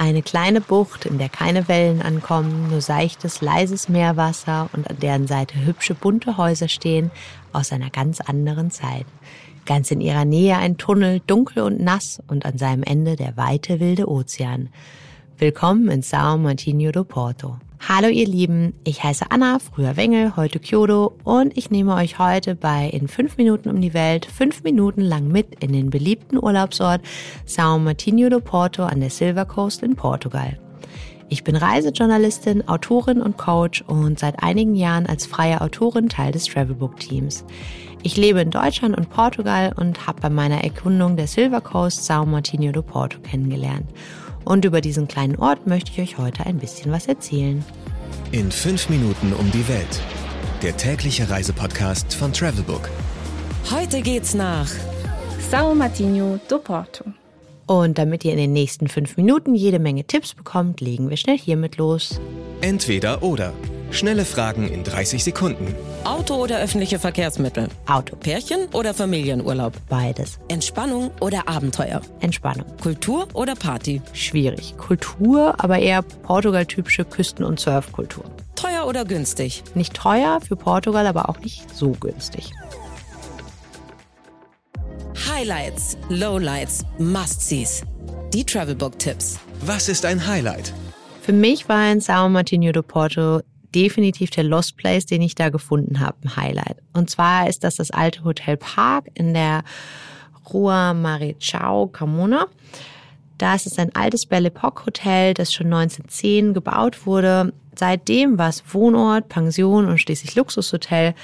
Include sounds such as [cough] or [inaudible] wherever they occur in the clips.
Eine kleine Bucht, in der keine Wellen ankommen, nur seichtes, leises Meerwasser und an deren Seite hübsche, bunte Häuser stehen, aus einer ganz anderen Zeit. Ganz in ihrer Nähe ein Tunnel, dunkel und nass und an seinem Ende der weite, wilde Ozean. Willkommen in Sao Martinho do Porto. Hallo ihr Lieben, ich heiße Anna, früher Wengel, heute Kyodo und ich nehme euch heute bei In 5 Minuten um die Welt fünf Minuten lang mit in den beliebten Urlaubsort Sao Martinho do Porto an der Silver Coast in Portugal. Ich bin Reisejournalistin, Autorin und Coach und seit einigen Jahren als freie Autorin Teil des Travelbook Teams. Ich lebe in Deutschland und Portugal und habe bei meiner Erkundung der Silver Coast Sao Martinho do Porto kennengelernt. Und über diesen kleinen Ort möchte ich euch heute ein bisschen was erzählen. In fünf Minuten um die Welt. Der tägliche Reisepodcast von Travelbook. Heute geht's nach Sao Martinho do Porto. Und damit ihr in den nächsten fünf Minuten jede Menge Tipps bekommt, legen wir schnell hiermit los. Entweder oder. Schnelle Fragen in 30 Sekunden. Auto oder öffentliche Verkehrsmittel? Auto. Pärchen oder Familienurlaub? Beides. Entspannung oder Abenteuer? Entspannung. Kultur oder Party? Schwierig. Kultur, aber eher Portugal-typische Küsten- und Surfkultur. Teuer oder günstig? Nicht teuer für Portugal, aber auch nicht so günstig. Highlights, Lowlights, Must-Sees. Die Travelbook-Tipps. Was ist ein Highlight? Für mich war in Sao Martinho do Porto definitiv der Lost Place, den ich da gefunden habe, ein Highlight. Und zwar ist das das alte Hotel Park in der Rua Marichao Carmona. Das ist ein altes Belle Epoque Hotel, das schon 1910 gebaut wurde. Seitdem war es Wohnort, Pension und schließlich Luxushotel.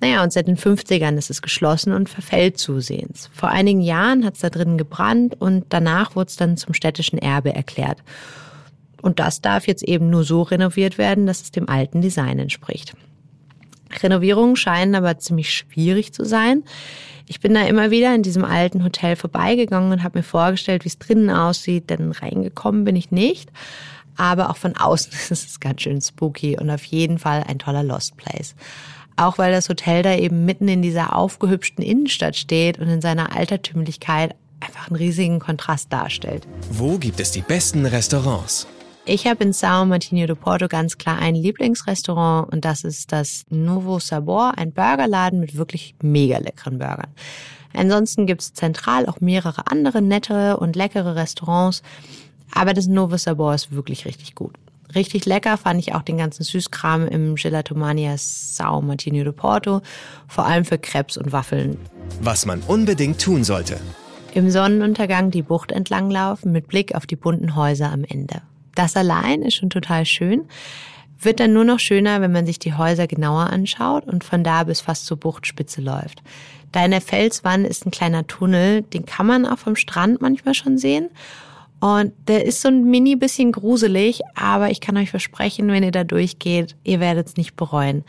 Naja, und seit den 50ern ist es geschlossen und verfällt zusehends. Vor einigen Jahren hat es da drinnen gebrannt und danach wurde es dann zum städtischen Erbe erklärt. Und das darf jetzt eben nur so renoviert werden, dass es dem alten Design entspricht. Renovierungen scheinen aber ziemlich schwierig zu sein. Ich bin da immer wieder in diesem alten Hotel vorbeigegangen und habe mir vorgestellt, wie es drinnen aussieht, denn reingekommen bin ich nicht. Aber auch von außen [laughs] ist es ganz schön spooky und auf jeden Fall ein toller Lost Place. Auch weil das Hotel da eben mitten in dieser aufgehübschten Innenstadt steht und in seiner Altertümlichkeit einfach einen riesigen Kontrast darstellt. Wo gibt es die besten Restaurants? Ich habe in Sao Martinho do Porto ganz klar ein Lieblingsrestaurant und das ist das Novo Sabor, ein Burgerladen mit wirklich mega leckeren Burgern. Ansonsten gibt es zentral auch mehrere andere nette und leckere Restaurants, aber das Novo Sabor ist wirklich richtig gut. Richtig lecker fand ich auch den ganzen Süßkram im Gelatomania Sao Martinho de Porto, vor allem für Krebs und Waffeln. Was man unbedingt tun sollte. Im Sonnenuntergang die Bucht entlanglaufen mit Blick auf die bunten Häuser am Ende. Das allein ist schon total schön. Wird dann nur noch schöner, wenn man sich die Häuser genauer anschaut und von da bis fast zur Buchtspitze läuft. Da in der Felswand ist ein kleiner Tunnel, den kann man auch vom Strand manchmal schon sehen. Und der ist so ein mini bisschen gruselig, aber ich kann euch versprechen, wenn ihr da durchgeht, ihr werdet es nicht bereuen.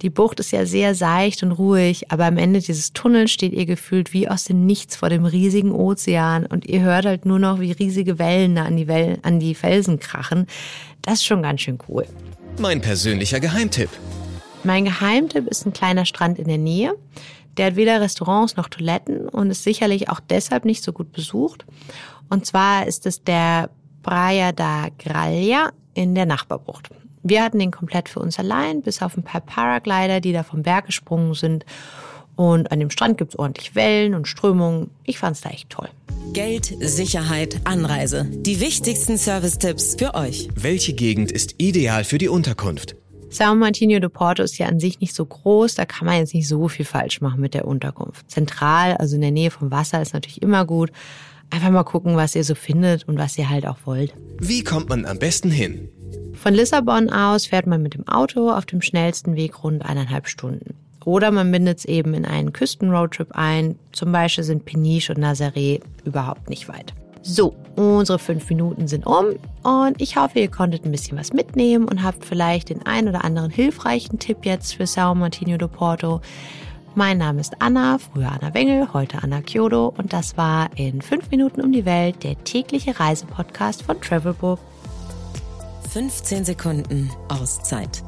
Die Bucht ist ja sehr seicht und ruhig, aber am Ende dieses Tunnels steht ihr gefühlt wie aus dem Nichts vor dem riesigen Ozean und ihr hört halt nur noch, wie riesige Wellen da an die, Wellen, an die Felsen krachen. Das ist schon ganz schön cool. Mein persönlicher Geheimtipp. Mein Geheimtipp ist ein kleiner Strand in der Nähe. Der hat weder Restaurants noch Toiletten und ist sicherlich auch deshalb nicht so gut besucht. Und zwar ist es der Praia da Gralha in der Nachbarbucht. Wir hatten den komplett für uns allein, bis auf ein paar Paraglider, die da vom Berg gesprungen sind. Und an dem Strand gibt's ordentlich Wellen und Strömungen. Ich fand's da echt toll. Geld, Sicherheit, Anreise. Die wichtigsten Service-Tipps für euch. Welche Gegend ist ideal für die Unterkunft? Sao Martinho de Porto ist ja an sich nicht so groß, da kann man jetzt nicht so viel falsch machen mit der Unterkunft. Zentral, also in der Nähe vom Wasser, ist natürlich immer gut. Einfach mal gucken, was ihr so findet und was ihr halt auch wollt. Wie kommt man am besten hin? Von Lissabon aus fährt man mit dem Auto auf dem schnellsten Weg rund eineinhalb Stunden. Oder man bindet es eben in einen Küstenroadtrip ein. Zum Beispiel sind Peniche und Nazaré überhaupt nicht weit. So, Unsere fünf Minuten sind um und ich hoffe, ihr konntet ein bisschen was mitnehmen und habt vielleicht den ein oder anderen hilfreichen Tipp jetzt für Sao Martino de Porto. Mein Name ist Anna, früher Anna Wengel, heute Anna Kyodo und das war in fünf Minuten um die Welt der tägliche Reisepodcast von Travelbook. 15 Sekunden Auszeit